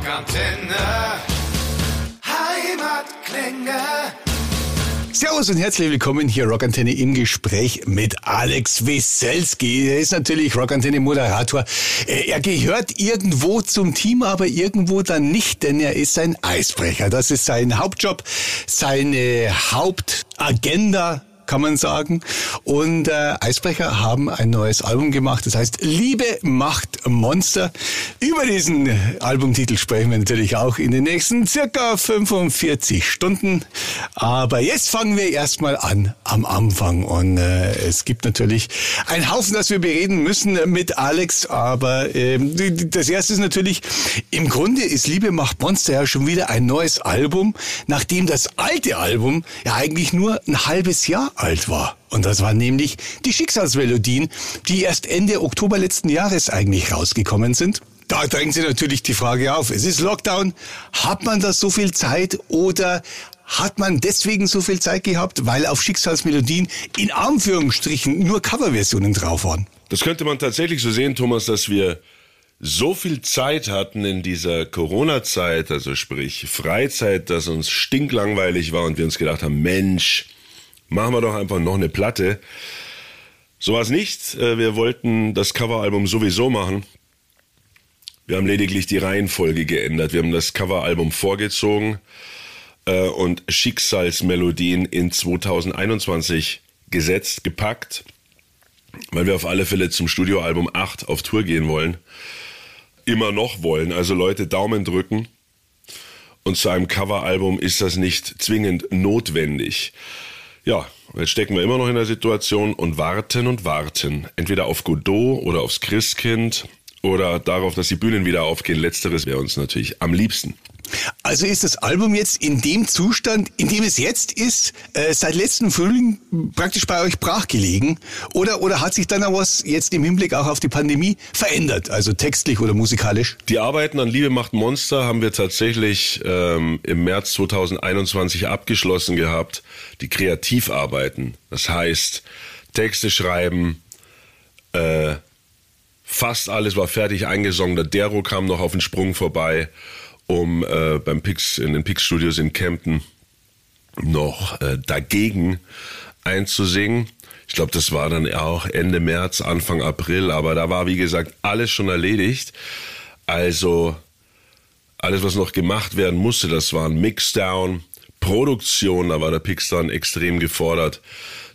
Rockantenne. Heimatklänge. Servus und herzlich willkommen hier Rockantenne im Gespräch mit Alex Wieselski. Er ist natürlich Rockantenne Moderator. Er gehört irgendwo zum Team, aber irgendwo dann nicht, denn er ist ein Eisbrecher. Das ist sein Hauptjob, seine Hauptagenda kann man sagen. Und äh, Eisbrecher haben ein neues Album gemacht, das heißt Liebe macht Monster. Über diesen Albumtitel sprechen wir natürlich auch in den nächsten circa 45 Stunden. Aber jetzt fangen wir erstmal an am Anfang. Und äh, es gibt natürlich einen Haufen, das wir bereden müssen mit Alex. Aber äh, das erste ist natürlich, im Grunde ist Liebe macht Monster ja schon wieder ein neues Album, nachdem das alte Album ja eigentlich nur ein halbes Jahr alt war. Und das waren nämlich die Schicksalsmelodien, die erst Ende Oktober letzten Jahres eigentlich rausgekommen sind. Da drängt sich natürlich die Frage auf, es ist Lockdown, hat man da so viel Zeit oder hat man deswegen so viel Zeit gehabt, weil auf Schicksalsmelodien in Anführungsstrichen nur Coverversionen drauf waren? Das könnte man tatsächlich so sehen, Thomas, dass wir so viel Zeit hatten in dieser Corona-Zeit, also sprich Freizeit, dass uns stinklangweilig war und wir uns gedacht haben, Mensch, machen wir doch einfach noch eine Platte. So war es nicht. Äh, wir wollten das Coveralbum sowieso machen. Wir haben lediglich die Reihenfolge geändert. Wir haben das Coveralbum vorgezogen äh, und Schicksalsmelodien in 2021 gesetzt, gepackt, weil wir auf alle Fälle zum Studioalbum 8 auf Tour gehen wollen. Immer noch wollen. Also Leute, Daumen drücken. Und zu einem Coveralbum ist das nicht zwingend notwendig. Ja, jetzt stecken wir immer noch in der Situation und warten und warten. Entweder auf Godot oder aufs Christkind oder darauf, dass die Bühnen wieder aufgehen. Letzteres wäre uns natürlich am liebsten. Also ist das Album jetzt in dem Zustand, in dem es jetzt ist, äh, seit letzten Frühling praktisch bei euch brachgelegen? Oder, oder hat sich dann auch was jetzt im Hinblick auch auf die Pandemie verändert, also textlich oder musikalisch? Die Arbeiten an Liebe macht Monster haben wir tatsächlich ähm, im März 2021 abgeschlossen gehabt. Die Kreativarbeiten, das heißt Texte schreiben, äh, fast alles war fertig eingesungen. Der Dero kam noch auf den Sprung vorbei um äh, beim Pix, in den Pix Studios in Kempten noch äh, dagegen einzusingen. Ich glaube, das war dann auch Ende März, Anfang April, aber da war, wie gesagt, alles schon erledigt. Also alles, was noch gemacht werden musste, das war ein Mixdown, Produktion, da war der Pix dann extrem gefordert.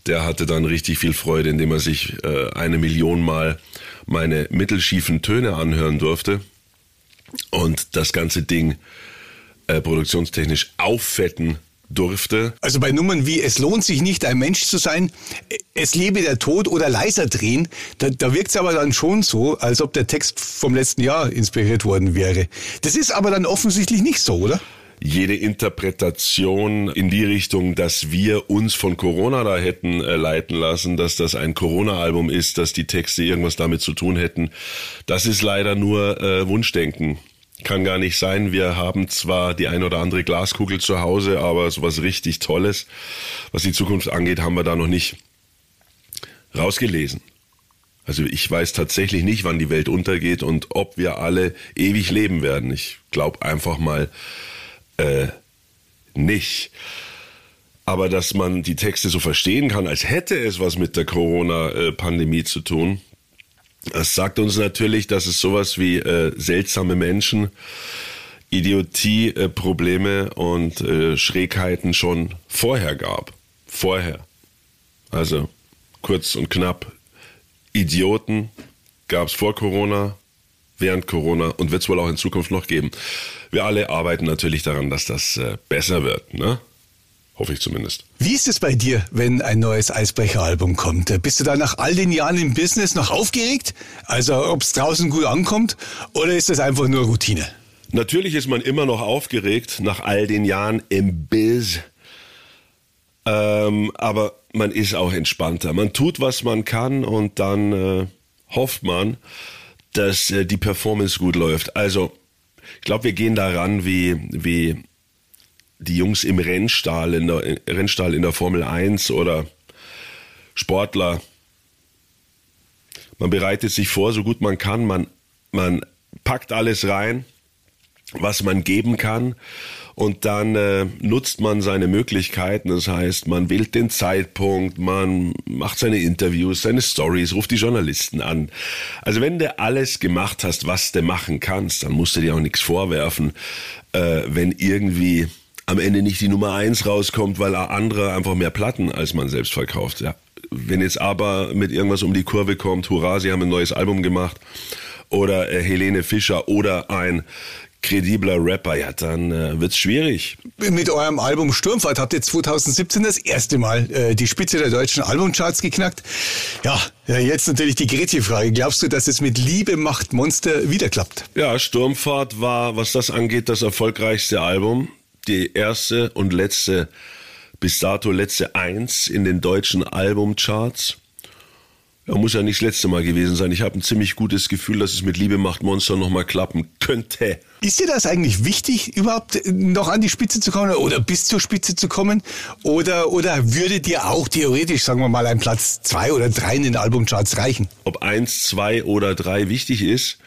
Der hatte dann richtig viel Freude, indem er sich äh, eine Million Mal meine mittelschiefen Töne anhören durfte und das ganze Ding äh, produktionstechnisch auffetten durfte. Also bei Nummern wie Es lohnt sich nicht, ein Mensch zu sein, Es lebe der Tod oder leiser drehen, da, da wirkt es aber dann schon so, als ob der Text vom letzten Jahr inspiriert worden wäre. Das ist aber dann offensichtlich nicht so, oder? Jede Interpretation in die Richtung, dass wir uns von Corona da hätten äh, leiten lassen, dass das ein Corona-Album ist, dass die Texte irgendwas damit zu tun hätten, das ist leider nur äh, Wunschdenken. Kann gar nicht sein. Wir haben zwar die ein oder andere Glaskugel zu Hause, aber sowas richtig Tolles, was die Zukunft angeht, haben wir da noch nicht rausgelesen. Also ich weiß tatsächlich nicht, wann die Welt untergeht und ob wir alle ewig leben werden. Ich glaube einfach mal, äh, nicht. Aber dass man die Texte so verstehen kann, als hätte es was mit der Corona-Pandemie zu tun, das sagt uns natürlich, dass es sowas wie äh, seltsame Menschen, Idiotie, äh, Probleme und äh, Schrägheiten schon vorher gab. Vorher. Also kurz und knapp, Idioten gab es vor Corona, während Corona und wird es wohl auch in Zukunft noch geben. Wir alle arbeiten natürlich daran, dass das äh, besser wird, ne? Hoffe ich zumindest. Wie ist es bei dir, wenn ein neues Eisbrecher-Album kommt? Bist du da nach all den Jahren im Business noch aufgeregt? Also ob es draußen gut ankommt oder ist das einfach nur Routine? Natürlich ist man immer noch aufgeregt nach all den Jahren im Biz. Ähm, aber man ist auch entspannter. Man tut, was man kann und dann äh, hofft man, dass äh, die Performance gut läuft. Also, ich glaube, wir gehen daran wie, wie die Jungs im Rennstall in, der, Rennstall in der Formel 1 oder Sportler. Man bereitet sich vor, so gut man kann. Man, man packt alles rein was man geben kann. Und dann äh, nutzt man seine Möglichkeiten. Das heißt, man wählt den Zeitpunkt, man macht seine Interviews, seine Stories, ruft die Journalisten an. Also wenn du alles gemacht hast, was du machen kannst, dann musst du dir auch nichts vorwerfen, äh, wenn irgendwie am Ende nicht die Nummer eins rauskommt, weil andere einfach mehr Platten als man selbst verkauft. Ja. Wenn jetzt aber mit irgendwas um die Kurve kommt, hurra, sie haben ein neues Album gemacht, oder äh, Helene Fischer oder ein kredibler Rapper, ja, dann äh, wird's schwierig. Mit eurem Album Sturmfahrt habt ihr 2017 das erste Mal äh, die Spitze der deutschen Albumcharts geknackt. Ja, ja jetzt natürlich die Gretchen-Frage. Glaubst du, dass es mit Liebe macht Monster wieder klappt? Ja, Sturmfahrt war, was das angeht, das erfolgreichste Album. Die erste und letzte, bis dato letzte Eins in den deutschen Albumcharts. Ja, muss ja nicht das letzte Mal gewesen sein. Ich habe ein ziemlich gutes Gefühl, dass es mit Liebe macht Monster nochmal klappen könnte. Ist dir das eigentlich wichtig, überhaupt noch an die Spitze zu kommen oder bis zur Spitze zu kommen? Oder, oder würde dir auch theoretisch, sagen wir mal, ein Platz zwei oder drei in den Albumcharts reichen? Ob eins, zwei oder drei wichtig ist,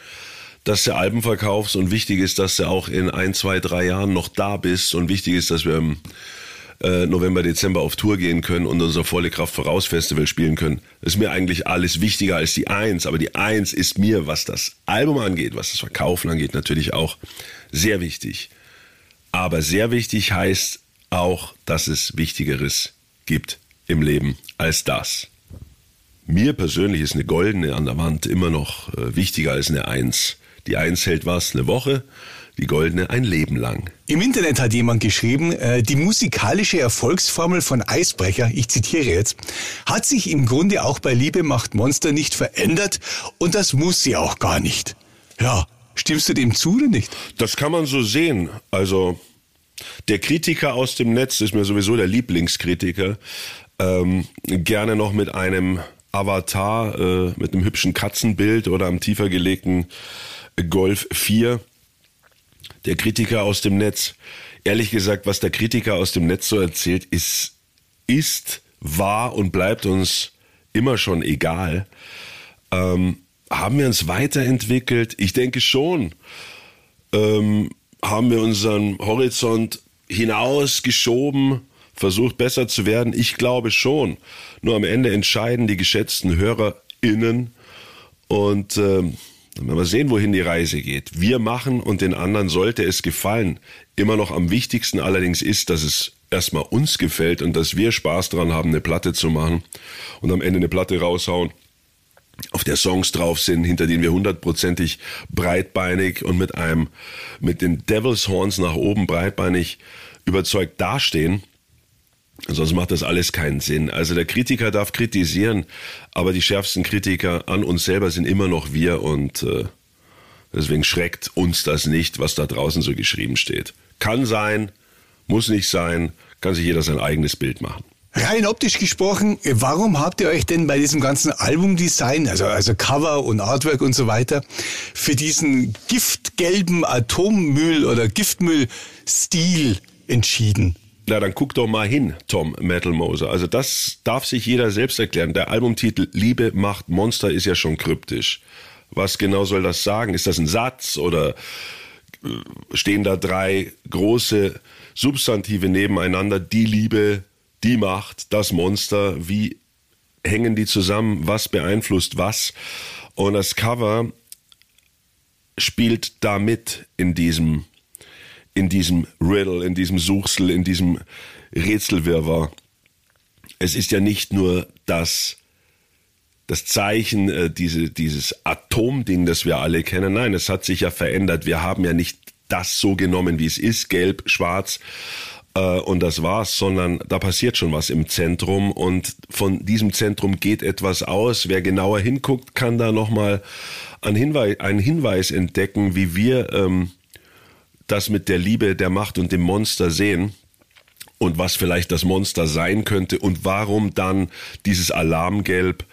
dass du Alben verkaufst und wichtig ist, dass du auch in ein, zwei, drei Jahren noch da bist und wichtig ist, dass wir im äh, November, Dezember auf Tour gehen können und unser Volle Kraft Voraus Festival spielen können. Das ist mir eigentlich alles wichtiger als die Eins. Aber die Eins ist mir, was das Album angeht, was das Verkaufen angeht, natürlich auch sehr wichtig. Aber sehr wichtig heißt auch, dass es Wichtigeres gibt im Leben als das. Mir persönlich ist eine goldene an der Wand immer noch äh, wichtiger als eine Eins. Die Eins hält was eine Woche, die goldene ein Leben lang. Im Internet hat jemand geschrieben, äh, die musikalische Erfolgsformel von Eisbrecher, ich zitiere jetzt, hat sich im Grunde auch bei Liebe macht Monster nicht verändert und das muss sie auch gar nicht. Ja, stimmst du dem zu oder nicht? Das kann man so sehen. Also der Kritiker aus dem Netz ist mir sowieso der Lieblingskritiker. Ähm, gerne noch mit einem Avatar, äh, mit einem hübschen Katzenbild oder am tiefer gelegten Golf 4 der Kritiker aus dem Netz. Ehrlich gesagt, was der Kritiker aus dem Netz so erzählt, ist, ist, war und bleibt uns immer schon egal. Ähm, haben wir uns weiterentwickelt? Ich denke schon. Ähm, haben wir unseren Horizont hinausgeschoben, versucht besser zu werden? Ich glaube schon. Nur am Ende entscheiden die geschätzten HörerInnen und ähm, werden wir sehen, wohin die Reise geht. Wir machen und den anderen sollte es gefallen. Immer noch am wichtigsten allerdings ist, dass es erstmal uns gefällt und dass wir Spaß dran haben, eine Platte zu machen und am Ende eine Platte raushauen, auf der Songs drauf sind, hinter denen wir hundertprozentig breitbeinig und mit einem, mit den Devil's Horns nach oben breitbeinig überzeugt dastehen. Sonst macht das alles keinen Sinn. Also der Kritiker darf kritisieren, aber die schärfsten Kritiker an uns selber sind immer noch wir und äh, deswegen schreckt uns das nicht, was da draußen so geschrieben steht. Kann sein, muss nicht sein, kann sich jeder sein eigenes Bild machen. Rein optisch gesprochen, warum habt ihr euch denn bei diesem ganzen Albumdesign, also, also Cover und Artwork und so weiter, für diesen giftgelben Atommüll oder Giftmüll-Stil entschieden? Na, dann guck doch mal hin, Tom Metal Moser. Also das darf sich jeder selbst erklären. Der Albumtitel Liebe macht Monster ist ja schon kryptisch. Was genau soll das sagen? Ist das ein Satz oder äh, stehen da drei große Substantive nebeneinander? Die Liebe, die Macht, das Monster. Wie hängen die zusammen? Was beeinflusst was? Und das Cover spielt damit in diesem in diesem Riddle, in diesem Suchsel, in diesem Rätselwirrwarr. Es ist ja nicht nur das, das Zeichen, äh, diese, dieses Atomding, das wir alle kennen. Nein, es hat sich ja verändert. Wir haben ja nicht das so genommen, wie es ist, gelb, schwarz, äh, und das war's, sondern da passiert schon was im Zentrum und von diesem Zentrum geht etwas aus. Wer genauer hinguckt, kann da nochmal einen Hinweis, einen Hinweis entdecken, wie wir ähm, das mit der Liebe, der Macht und dem Monster sehen und was vielleicht das Monster sein könnte und warum dann dieses Alarmgelb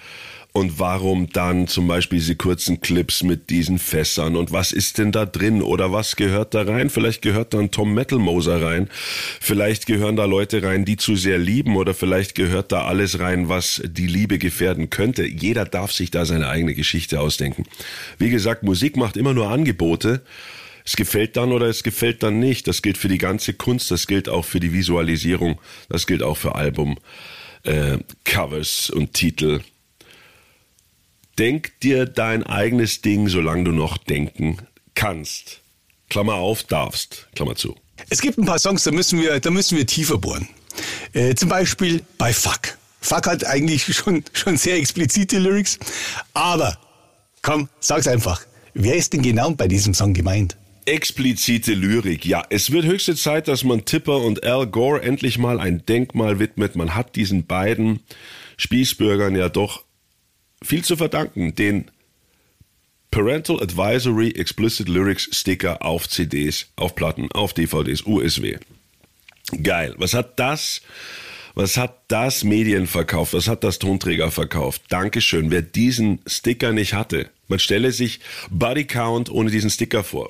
und warum dann zum Beispiel diese kurzen Clips mit diesen Fässern und was ist denn da drin oder was gehört da rein? Vielleicht gehört da ein Tom Metal Moser rein, vielleicht gehören da Leute rein, die zu sehr lieben oder vielleicht gehört da alles rein, was die Liebe gefährden könnte. Jeder darf sich da seine eigene Geschichte ausdenken. Wie gesagt, Musik macht immer nur Angebote Es gefällt dann oder es gefällt dann nicht. Das gilt für die ganze Kunst, das gilt auch für die Visualisierung, das gilt auch für Album, äh, Covers und Titel. Denk dir dein eigenes Ding, solange du noch denken kannst. Klammer auf, darfst, Klammer zu. Es gibt ein paar Songs, da müssen wir, da müssen wir tiefer bohren. Äh, zum Beispiel bei Fuck. Fuck hat eigentlich schon, schon sehr explizite Lyrics. Aber, komm, sag's einfach. Wer ist denn genau bei diesem Song gemeint? Explizite Lyrik. Ja, es wird höchste Zeit, dass man Tipper und Al Gore endlich mal ein Denkmal widmet. Man hat diesen beiden Spießbürgern ja doch viel zu verdanken. Den Parental Advisory Explicit Lyrics Sticker auf CDs, auf Platten, auf DVDs, USW. Geil. Was hat das, was hat das Medien verkauft? Was hat das Tonträger verkauft? Dankeschön. Wer diesen Sticker nicht hatte, man stelle sich Body Count ohne diesen Sticker vor.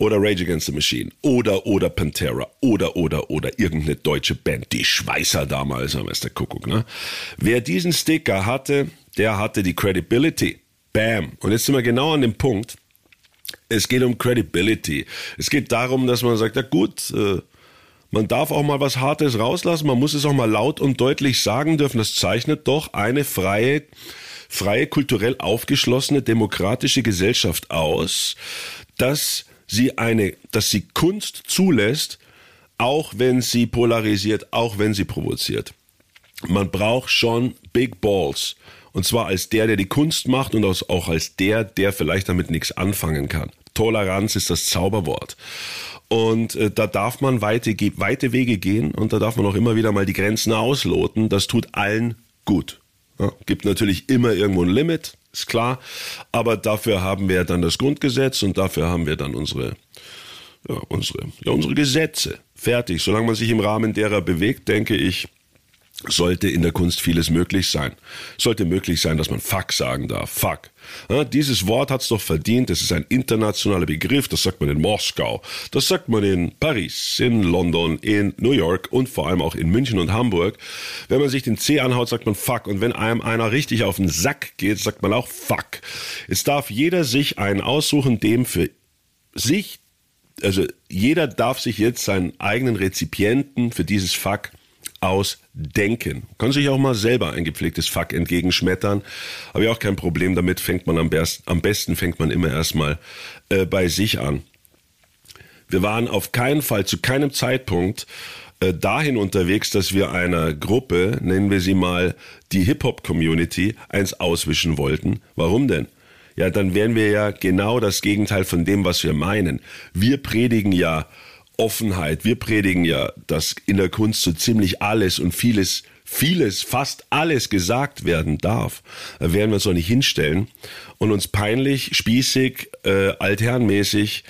Oder Rage Against the Machine. Oder, oder Pantera. Oder, oder, oder irgendeine deutsche Band. Die Schweißer damals, am der Kuckuck, ne? Wer diesen Sticker hatte, der hatte die Credibility. Bam. Und jetzt sind wir genau an dem Punkt. Es geht um Credibility. Es geht darum, dass man sagt, ja gut, äh, man darf auch mal was Hartes rauslassen, man muss es auch mal laut und deutlich sagen dürfen. Das zeichnet doch eine freie, freie, kulturell aufgeschlossene, demokratische Gesellschaft aus, dass sie eine, dass sie Kunst zulässt, auch wenn sie polarisiert, auch wenn sie provoziert. Man braucht schon Big Balls. Und zwar als der, der die Kunst macht und auch als der, der vielleicht damit nichts anfangen kann. Toleranz ist das Zauberwort. Und äh, da darf man weite, weite Wege gehen und da darf man auch immer wieder mal die Grenzen ausloten. Das tut allen gut. Ja, gibt natürlich immer irgendwo ein Limit, ist klar. Aber dafür haben wir dann das Grundgesetz und dafür haben wir dann unsere, ja, unsere, ja, unsere Gesetze. Fertig. Solange man sich im Rahmen derer bewegt, denke ich, sollte in der Kunst vieles möglich sein. Sollte möglich sein, dass man Fuck sagen darf. Fuck. Ja, dieses Wort hat's doch verdient. Es ist ein internationaler Begriff. Das sagt man in Moskau. Das sagt man in Paris, in London, in New York und vor allem auch in München und Hamburg. Wenn man sich den C anhaut, sagt man Fuck. Und wenn einem einer richtig auf den Sack geht, sagt man auch Fuck. Es darf jeder sich einen aussuchen, dem für sich, also jeder darf sich jetzt seinen eigenen Rezipienten für dieses Fuck ausdenken. Kann sich auch mal selber ein gepflegtes Fuck entgegenschmettern. Habe ich auch kein Problem damit. Fängt man am, besten, am besten fängt man immer erstmal äh, bei sich an. Wir waren auf keinen Fall zu keinem Zeitpunkt äh, dahin unterwegs, dass wir einer Gruppe, nennen wir sie mal die Hip-Hop-Community, eins auswischen wollten. Warum denn? Ja, dann wären wir ja genau das Gegenteil von dem, was wir meinen. Wir predigen ja Offenheit. Wir predigen ja, dass in der Kunst so ziemlich alles und vieles, vieles, fast alles gesagt werden darf. Da werden wir uns doch nicht hinstellen und uns peinlich, spießig, äh, altherrenmäßig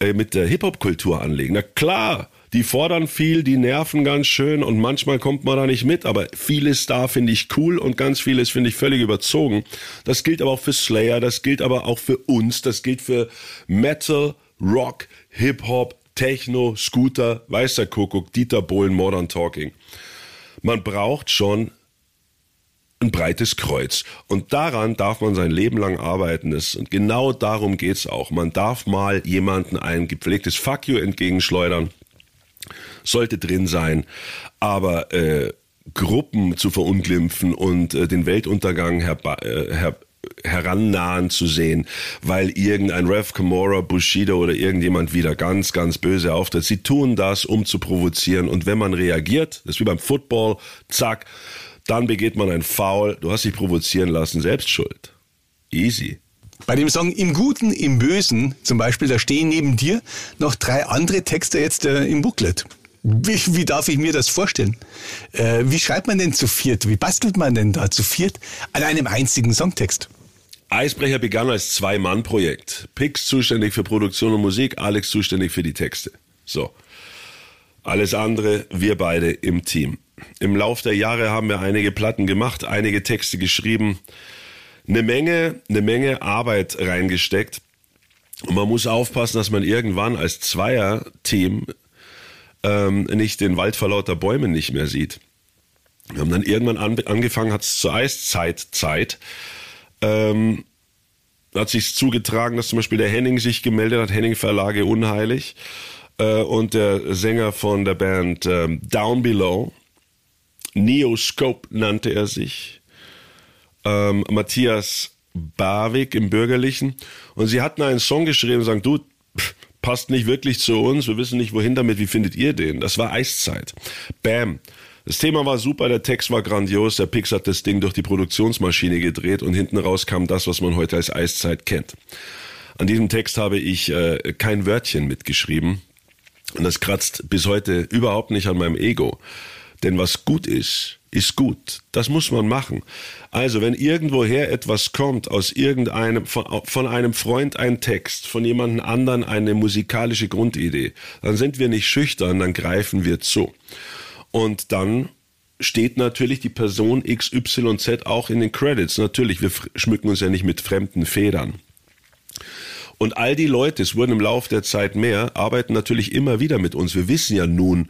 äh, mit der Hip-Hop-Kultur anlegen. Na klar, die fordern viel, die nerven ganz schön und manchmal kommt man da nicht mit, aber vieles da finde ich cool und ganz vieles finde ich völlig überzogen. Das gilt aber auch für Slayer, das gilt aber auch für uns, das gilt für Metal, Rock, Hip-Hop, Techno, Scooter, weißer Kuckuck, Dieter Bohlen, Modern Talking. Man braucht schon ein breites Kreuz. Und daran darf man sein Leben lang arbeiten. Und genau darum geht's auch. Man darf mal jemanden ein gepflegtes Fuck you entgegenschleudern. Sollte drin sein. Aber äh, Gruppen zu verunglimpfen und äh, den Weltuntergang herba äh, her herannahen zu sehen, weil irgendein Rev Kamora, Bushido oder irgendjemand wieder ganz, ganz böse auftritt. Sie tun das, um zu provozieren. Und wenn man reagiert, das ist wie beim Football, zack, dann begeht man ein Foul. Du hast dich provozieren lassen, selbst schuld. Easy. Bei dem Song Im Guten, im Bösen zum Beispiel, da stehen neben dir noch drei andere Texte jetzt äh, im Booklet. Wie, wie, darf ich mir das vorstellen? Äh, wie schreibt man denn zu viert? Wie bastelt man denn da zu viert an einem einzigen Songtext? Eisbrecher begann als Zwei-Mann-Projekt. Pix zuständig für Produktion und Musik, Alex zuständig für die Texte. So. Alles andere, wir beide im Team. Im Lauf der Jahre haben wir einige Platten gemacht, einige Texte geschrieben, eine Menge, eine Menge Arbeit reingesteckt. Und man muss aufpassen, dass man irgendwann als Zweier-Team ähm, nicht den Wald vor lauter Bäumen nicht mehr sieht. Wir haben dann irgendwann an, angefangen, hat es zur Eiszeit Zeit, ähm, hat sich zugetragen, dass zum Beispiel der Henning sich gemeldet hat, Henning Verlage Unheilig äh, und der Sänger von der Band äh, Down Below, Neoscope nannte er sich, ähm, Matthias Barwig im Bürgerlichen. Und sie hatten einen Song geschrieben und sagen, du, passt nicht wirklich zu uns, wir wissen nicht wohin damit, wie findet ihr den? Das war Eiszeit. Bam. Das Thema war super, der Text war grandios, der Pix hat das Ding durch die Produktionsmaschine gedreht und hinten raus kam das, was man heute als Eiszeit kennt. An diesem Text habe ich äh, kein Wörtchen mitgeschrieben und das kratzt bis heute überhaupt nicht an meinem Ego. Denn was gut ist, ist gut. Das muss man machen. Also, wenn irgendwoher etwas kommt, aus irgendeinem, von, von einem Freund ein Text, von jemandem anderen eine musikalische Grundidee, dann sind wir nicht schüchtern, dann greifen wir zu. Und dann steht natürlich die Person XYZ auch in den Credits. Natürlich, wir schmücken uns ja nicht mit fremden Federn. Und all die Leute, es wurden im Laufe der Zeit mehr, arbeiten natürlich immer wieder mit uns. Wir wissen ja nun,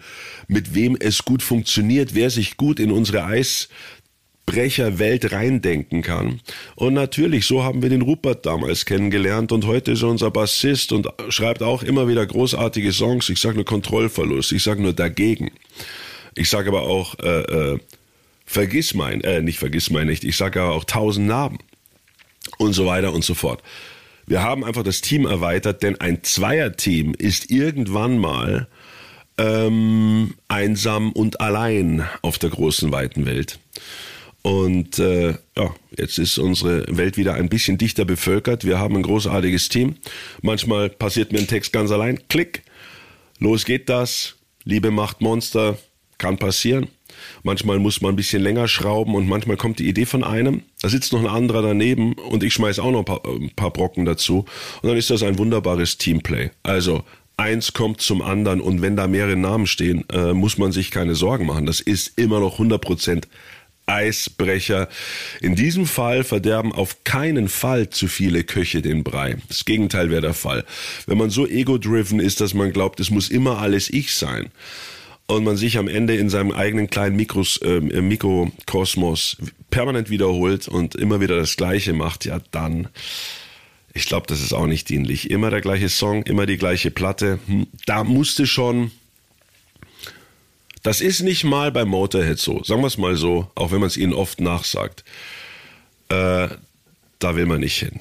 mit wem es gut funktioniert, wer sich gut in unsere Eisbrecherwelt reindenken kann. Und natürlich, so haben wir den Rupert damals kennengelernt und heute ist er unser Bassist und schreibt auch immer wieder großartige Songs. Ich sage nur Kontrollverlust, ich sage nur dagegen. Ich sage aber auch, äh, äh, vergiss mein, äh, nicht vergiss mein nicht, ich sage aber auch tausend Narben und so weiter und so fort. Wir haben einfach das Team erweitert, denn ein Zweierteam ist irgendwann mal ähm, einsam und allein auf der großen weiten Welt. Und äh, ja, jetzt ist unsere Welt wieder ein bisschen dichter bevölkert. Wir haben ein großartiges Team. Manchmal passiert mir ein Text ganz allein. Klick. Los geht das. Liebe macht Monster. Kann passieren. Manchmal muss man ein bisschen länger schrauben und manchmal kommt die Idee von einem. Da sitzt noch ein anderer daneben und ich schmeiß auch noch ein paar, ein paar Brocken dazu. Und dann ist das ein wunderbares Teamplay. Also eins kommt zum anderen und wenn da mehrere Namen stehen, äh, muss man sich keine Sorgen machen. Das ist immer noch 100 Prozent Eisbrecher. In diesem Fall verderben auf keinen Fall zu viele Köche den Brei. Das Gegenteil wäre der Fall. Wenn man so ego-driven ist, dass man glaubt, es muss immer alles ich sein, und man sich am Ende in seinem eigenen kleinen Mikros, äh, Mikrokosmos permanent wiederholt und immer wieder das Gleiche macht, ja dann, ich glaube, das ist auch nicht dienlich. Immer der gleiche Song, immer die gleiche Platte. Hm, da musste schon, das ist nicht mal bei Motorhead so, sagen wir es mal so, auch wenn man es ihnen oft nachsagt. Äh, da will man nicht hin.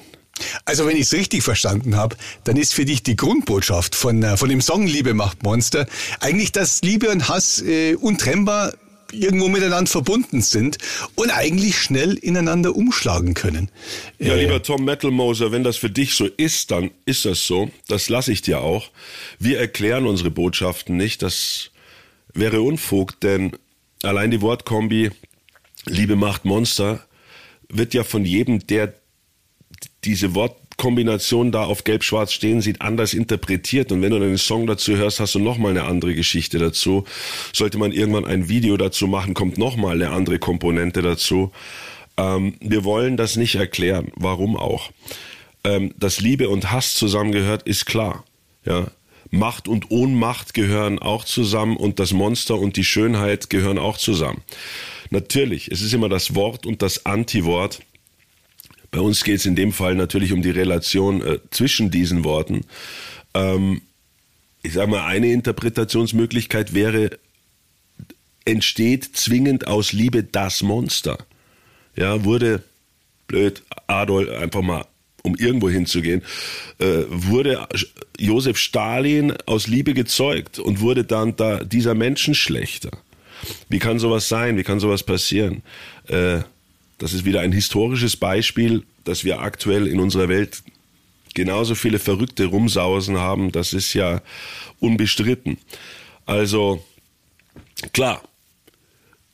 Also wenn ich es richtig verstanden habe, dann ist für dich die Grundbotschaft von, äh, von dem Song Liebe macht Monster eigentlich, dass Liebe und Hass äh, untrennbar irgendwo miteinander verbunden sind und eigentlich schnell ineinander umschlagen können. Ja, äh, lieber Tom Metalmoser, wenn das für dich so ist, dann ist das so. Das lasse ich dir auch. Wir erklären unsere Botschaften nicht. Das wäre Unfug, denn allein die Wortkombi Liebe macht Monster wird ja von jedem, der diese Wortkombination da auf Gelb-Schwarz stehen sieht, anders interpretiert. Und wenn du einen Song dazu hörst, hast du nochmal eine andere Geschichte dazu. Sollte man irgendwann ein Video dazu machen, kommt nochmal eine andere Komponente dazu. Ähm, wir wollen das nicht erklären. Warum auch? Ähm, dass Liebe und Hass zusammengehört, ist klar. Ja, Macht und Ohnmacht gehören auch zusammen und das Monster und die Schönheit gehören auch zusammen. Natürlich, es ist immer das Wort und das Antiwort. Bei uns geht es in dem Fall natürlich um die Relation äh, zwischen diesen Worten. Ähm, ich sage mal, eine Interpretationsmöglichkeit wäre, entsteht zwingend aus Liebe das Monster. Ja, wurde, blöd, Adolf, einfach mal, um irgendwo hinzugehen, äh, wurde Josef Stalin aus Liebe gezeugt und wurde dann da dieser Menschen schlechter. Wie kann sowas sein? Wie kann sowas passieren? Äh, das ist wieder ein historisches Beispiel, dass wir aktuell in unserer Welt genauso viele Verrückte rumsausen haben. Das ist ja unbestritten. Also klar,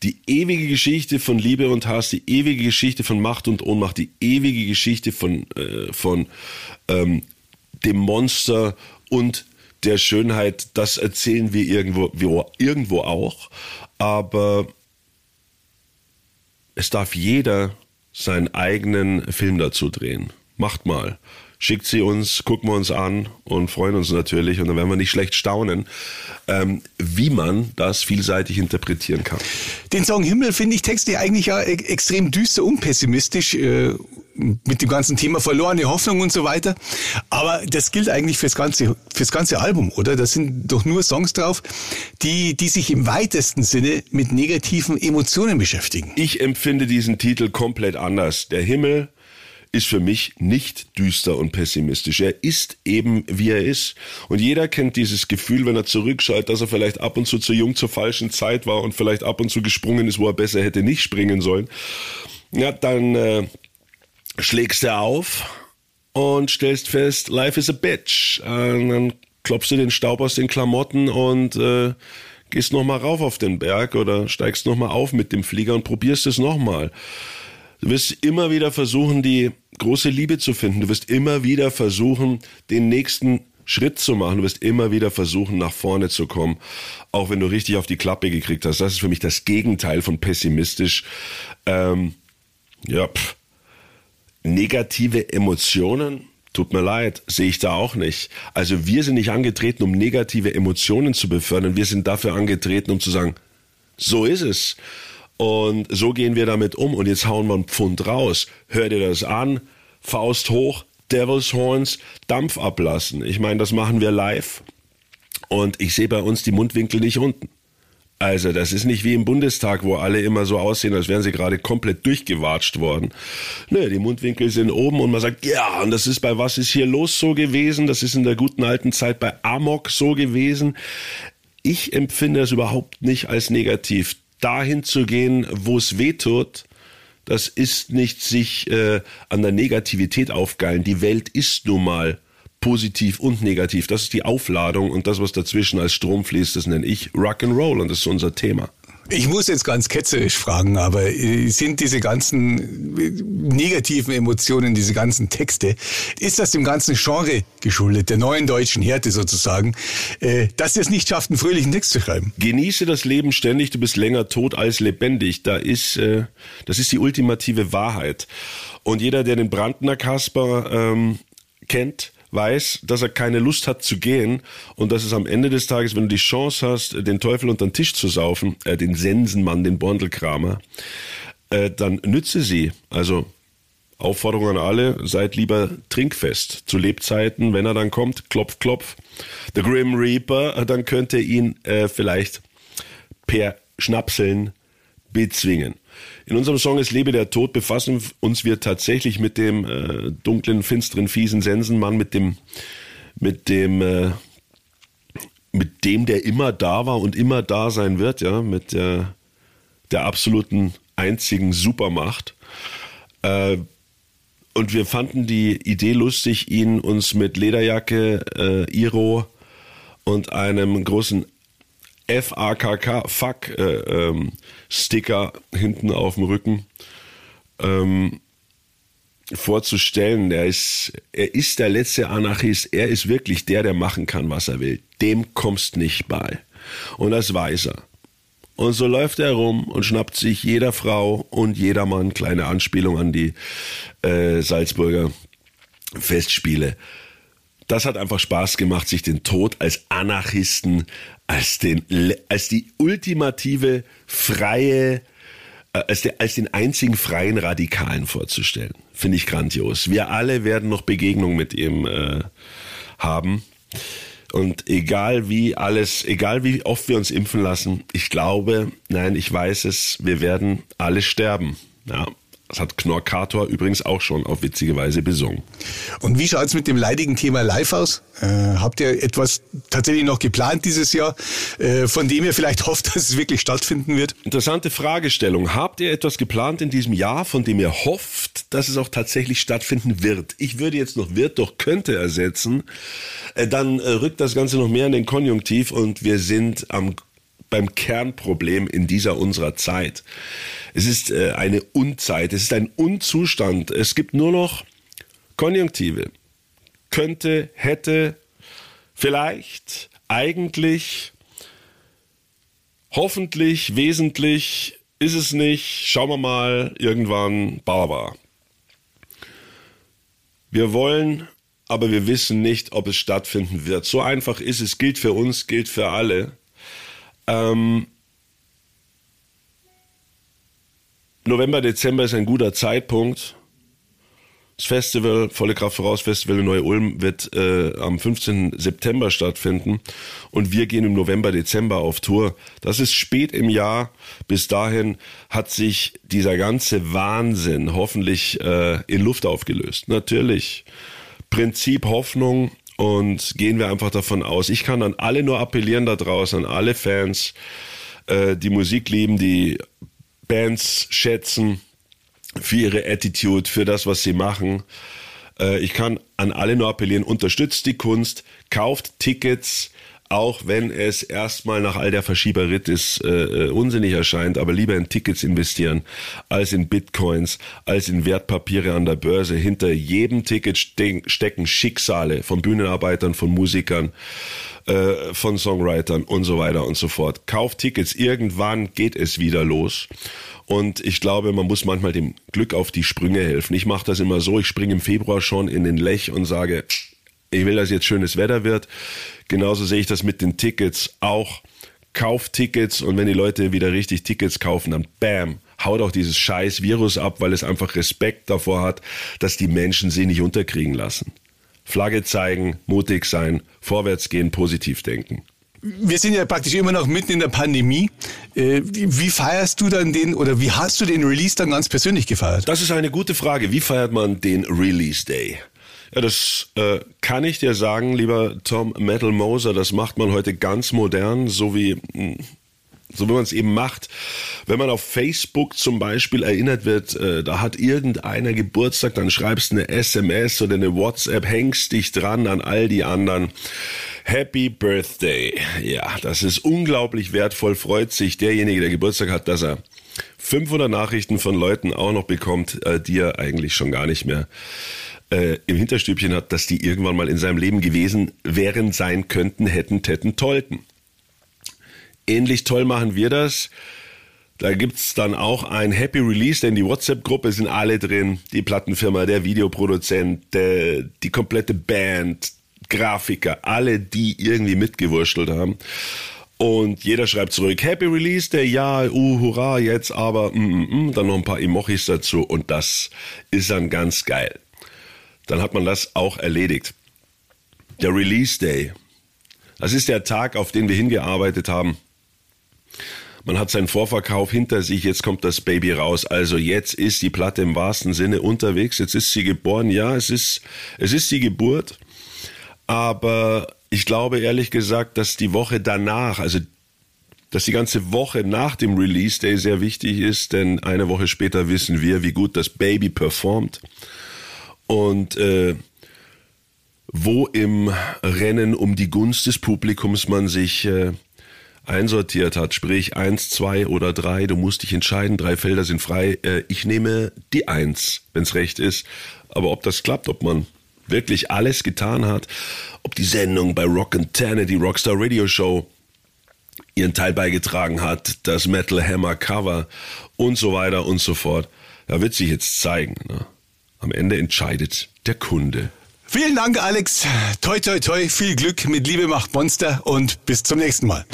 die ewige Geschichte von Liebe und Hass, die ewige Geschichte von Macht und Ohnmacht, die ewige Geschichte von, äh, von ähm, dem Monster und der Schönheit, das erzählen wir irgendwo, irgendwo auch. Aber es darf jeder seinen eigenen Film dazu drehen. Macht mal. Schickt sie uns, gucken wir uns an und freuen uns natürlich. Und dann werden wir nicht schlecht staunen, ähm, wie man das vielseitig interpretieren kann. Den Song Himmel finde ich textlich eigentlich ja e- extrem düster und pessimistisch. Äh mit dem ganzen Thema verlorene Hoffnung und so weiter. Aber das gilt eigentlich fürs ganze, fürs ganze Album, oder? Da sind doch nur Songs drauf, die, die sich im weitesten Sinne mit negativen Emotionen beschäftigen. Ich empfinde diesen Titel komplett anders. Der Himmel ist für mich nicht düster und pessimistisch. Er ist eben, wie er ist. Und jeder kennt dieses Gefühl, wenn er zurückschaut, dass er vielleicht ab und zu zu jung zur falschen Zeit war und vielleicht ab und zu gesprungen ist, wo er besser hätte nicht springen sollen. Ja, dann äh, schlägst du auf und stellst fest, life is a bitch. Und dann klopfst du den Staub aus den Klamotten und äh, gehst nochmal rauf auf den Berg oder steigst nochmal auf mit dem Flieger und probierst es nochmal. Du wirst immer wieder versuchen, die große Liebe zu finden. Du wirst immer wieder versuchen, den nächsten Schritt zu machen. Du wirst immer wieder versuchen, nach vorne zu kommen, auch wenn du richtig auf die Klappe gekriegt hast. Das ist für mich das Gegenteil von pessimistisch. Ähm, ja, pff. negative Emotionen. Tut mir leid, sehe ich da auch nicht. Also wir sind nicht angetreten, um negative Emotionen zu befördern. Wir sind dafür angetreten, um zu sagen, so ist es. Und so gehen wir damit um. Und jetzt hauen wir einen Pfund raus. Hör dir das an. Faust hoch, Devil's Horns, Dampf ablassen. Ich meine, das machen wir live. Und ich sehe bei uns die Mundwinkel nicht unten. Also, das ist nicht wie im Bundestag, wo alle immer so aussehen, als wären sie gerade komplett durchgewatscht worden. Nö, die Mundwinkel sind oben und man sagt, ja, und das ist bei Was ist hier los so gewesen, das ist in der guten alten Zeit bei Amok so gewesen. Ich empfinde es überhaupt nicht als negativ dahin zu gehen, wo es weh tut, das ist nicht sich äh, an der Negativität aufgeilen. Die Welt ist nun mal positiv und negativ. Das ist die Aufladung und das, was dazwischen als Strom fließt, das nenne ich Rock'n'Roll und das ist unser Thema. Ich muss jetzt ganz ketzerisch fragen, aber äh, sind diese ganzen äh, negativen Emotionen, diese ganzen Texte, ist das dem ganzen Genre geschuldet, der neuen deutschen Härte sozusagen, äh, dass ihr es nicht schafft, einen fröhlichen Text zu schreiben? Genieße das Leben ständig, du bist länger tot als lebendig. Da ist, das ist die ultimative Wahrheit. Und jeder, der den Brandner Kasper ähm, kennt, weiß, dass er keine Lust hat zu gehen und dass es am Ende des Tages, wenn du die Chance hast, den Teufel unter den Tisch zu saufen, äh, den Sensenmann, den Bondelkramer, äh, dann nütze sie. Also Aufforderung an alle, seid lieber trinkfest. Zu Lebzeiten, wenn er dann kommt, klopf, klopf. The Grim Reaper, äh, dann könnt ihr ihn äh, vielleicht per Schnapseln bezwingen. In unserem Song Es lebe der Tod befassen uns wir tatsächlich mit dem äh, dunklen, finsteren, fiesen Sensenmann, mit dem, mit dem, äh, mit dem, der immer da war und immer da sein wird, ja, mit der, der absoluten einzigen Supermacht. Äh, und wir fanden die Idee lustig, ihn uns mit Lederjacke, äh, Iro und einem großen FAKK, Fuck, äh, ähm, Sticker hinten auf dem Rücken ähm, vorzustellen. Er ist, er ist der letzte Anarchist. Er ist wirklich der, der machen kann, was er will. Dem kommst nicht bei. Und das weiß er. Und so läuft er rum und schnappt sich jeder Frau und jeder Mann kleine Anspielung an die äh, Salzburger Festspiele das hat einfach Spaß gemacht, sich den Tod als Anarchisten, als, den, als die ultimative freie, äh, als, der, als den einzigen freien Radikalen vorzustellen. Finde ich grandios. Wir alle werden noch Begegnung mit ihm äh, haben. Und egal wie alles, egal wie oft wir uns impfen lassen, ich glaube, nein, ich weiß es, wir werden alle sterben. Ja, das hat Knorkator übrigens auch schon auf witzige Weise besungen. Und wie schaut's mit dem leidigen Thema live aus? Äh, habt ihr etwas tatsächlich noch geplant dieses Jahr, äh, von dem ihr vielleicht hofft, dass es wirklich stattfinden wird? Interessante Fragestellung. Habt ihr etwas geplant in diesem Jahr, von dem ihr hofft, dass es auch tatsächlich stattfinden wird? Ich würde jetzt noch wird doch könnte ersetzen. Äh, dann äh, rückt das Ganze noch mehr in den Konjunktiv und wir sind am beim Kernproblem in dieser unserer Zeit. Es ist äh, eine Unzeit, es ist ein Unzustand. Es gibt nur noch Konjunktive. Könnte, hätte, vielleicht, eigentlich, hoffentlich, wesentlich, ist es nicht, schauen wir mal, irgendwann, Baba. Wir wollen aber wir wissen nicht, ob es stattfinden wird. So einfach ist es, gilt für uns, gilt für alle. Ähm, November, Dezember ist ein guter Zeitpunkt. Das Festival, Volle Kraft voraus, Festival in Neu-Ulm wird äh, am 15. September stattfinden und wir gehen im November, Dezember auf Tour. Das ist spät im Jahr. Bis dahin hat sich dieser ganze Wahnsinn hoffentlich äh, in Luft aufgelöst. Natürlich. Prinzip Hoffnung und gehen wir einfach davon aus. Ich kann an alle nur appellieren da draußen, an alle Fans, äh, die Musik lieben, die Bands schätzen für ihre Attitude, für das, was sie machen. Äh, ich kann an alle nur appellieren, unterstützt die Kunst, kauft Tickets, auch wenn es erstmal nach all der Verschieberitis äh, äh, unsinnig erscheint, aber lieber in Tickets investieren als in Bitcoins, als in Wertpapiere an der Börse. Hinter jedem Ticket stecken Schicksale von Bühnenarbeitern, von Musikern, äh, von Songwritern und so weiter und so fort. Kauft Tickets, irgendwann geht es wieder los. Und ich glaube, man muss manchmal dem Glück auf die Sprünge helfen. Ich mache das immer so, ich springe im Februar schon in den Lech und sage, ich will, dass jetzt schönes Wetter wird. Genauso sehe ich das mit den Tickets auch. Kauft Tickets und wenn die Leute wieder richtig Tickets kaufen, dann bam, haut auch dieses scheiß Virus ab, weil es einfach Respekt davor hat, dass die Menschen sie nicht unterkriegen lassen. Flagge zeigen, mutig sein, vorwärts gehen, positiv denken. Wir sind ja praktisch immer noch mitten in der Pandemie. Äh, wie feierst du dann den oder wie hast du den Release dann ganz persönlich gefeiert? Das ist eine gute Frage. Wie feiert man den Release Day? Ja, das äh, kann ich dir sagen, lieber Tom Metal Moser. Das macht man heute ganz modern, so wie hm, so wie man es eben macht. Wenn man auf Facebook zum Beispiel erinnert wird, äh, da hat irgendeiner Geburtstag, dann schreibst du eine SMS oder eine WhatsApp, hängst dich dran an all die anderen. Happy Birthday. Ja, das ist unglaublich wertvoll. Freut sich derjenige, der Geburtstag hat, dass er 500 Nachrichten von Leuten auch noch bekommt, äh, die er eigentlich schon gar nicht mehr äh, im Hinterstübchen hat, dass die irgendwann mal in seinem Leben gewesen wären, sein könnten, hätten, täten, tollten. Ähnlich toll machen wir das. Da gibt's dann auch ein Happy Release, denn die WhatsApp-Gruppe sind alle drin. Die Plattenfirma, der Videoproduzent, der, die komplette Band, Grafiker, alle, die irgendwie mitgewurschtelt haben. Und jeder schreibt zurück, Happy Release, der ja, uh, hurra, jetzt aber, mm, mm, mm, dann noch ein paar Emojis dazu und das ist dann ganz geil. Dann hat man das auch erledigt. Der Release Day, das ist der Tag, auf den wir hingearbeitet haben man hat seinen Vorverkauf hinter sich, jetzt kommt das Baby raus. Also jetzt ist die Platte im wahrsten Sinne unterwegs, jetzt ist sie geboren. Ja, es ist, es ist die Geburt. Aber ich glaube ehrlich gesagt, dass die Woche danach, also dass die ganze Woche nach dem Release Day sehr wichtig ist, denn eine Woche später wissen wir, wie gut das Baby performt. Und äh, wo im Rennen um die Gunst des Publikums man sich äh, einsortiert hat, sprich eins, zwei oder drei, du musst dich entscheiden, drei Felder sind frei. Äh, ich nehme die eins, wenn's recht ist. Aber ob das klappt, ob man wirklich alles getan hat, ob die Sendung bei Rock and Tanner, die Rockstar Radio Show, ihren Teil beigetragen hat, das Metal Hammer Cover und so weiter und so fort. Da wird sich jetzt zeigen. Ne? Am Ende entscheidet der Kunde. Vielen Dank, Alex. Toi, toi, toi. Viel Glück mit Liebe macht Monster und bis zum nächsten Mal.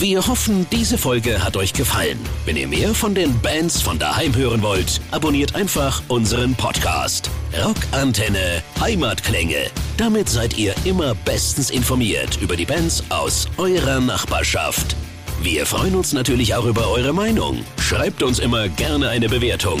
Wir hoffen, diese Folge hat euch gefallen. Wenn ihr mehr von den Bands von daheim hören wollt, abonniert einfach unseren Podcast. Rockantenne Heimatklänge. Damit seid ihr immer bestens informiert über die Bands aus eurer Nachbarschaft. Wir freuen uns natürlich auch über eure Meinung. Schreibt uns immer gerne eine Bewertung.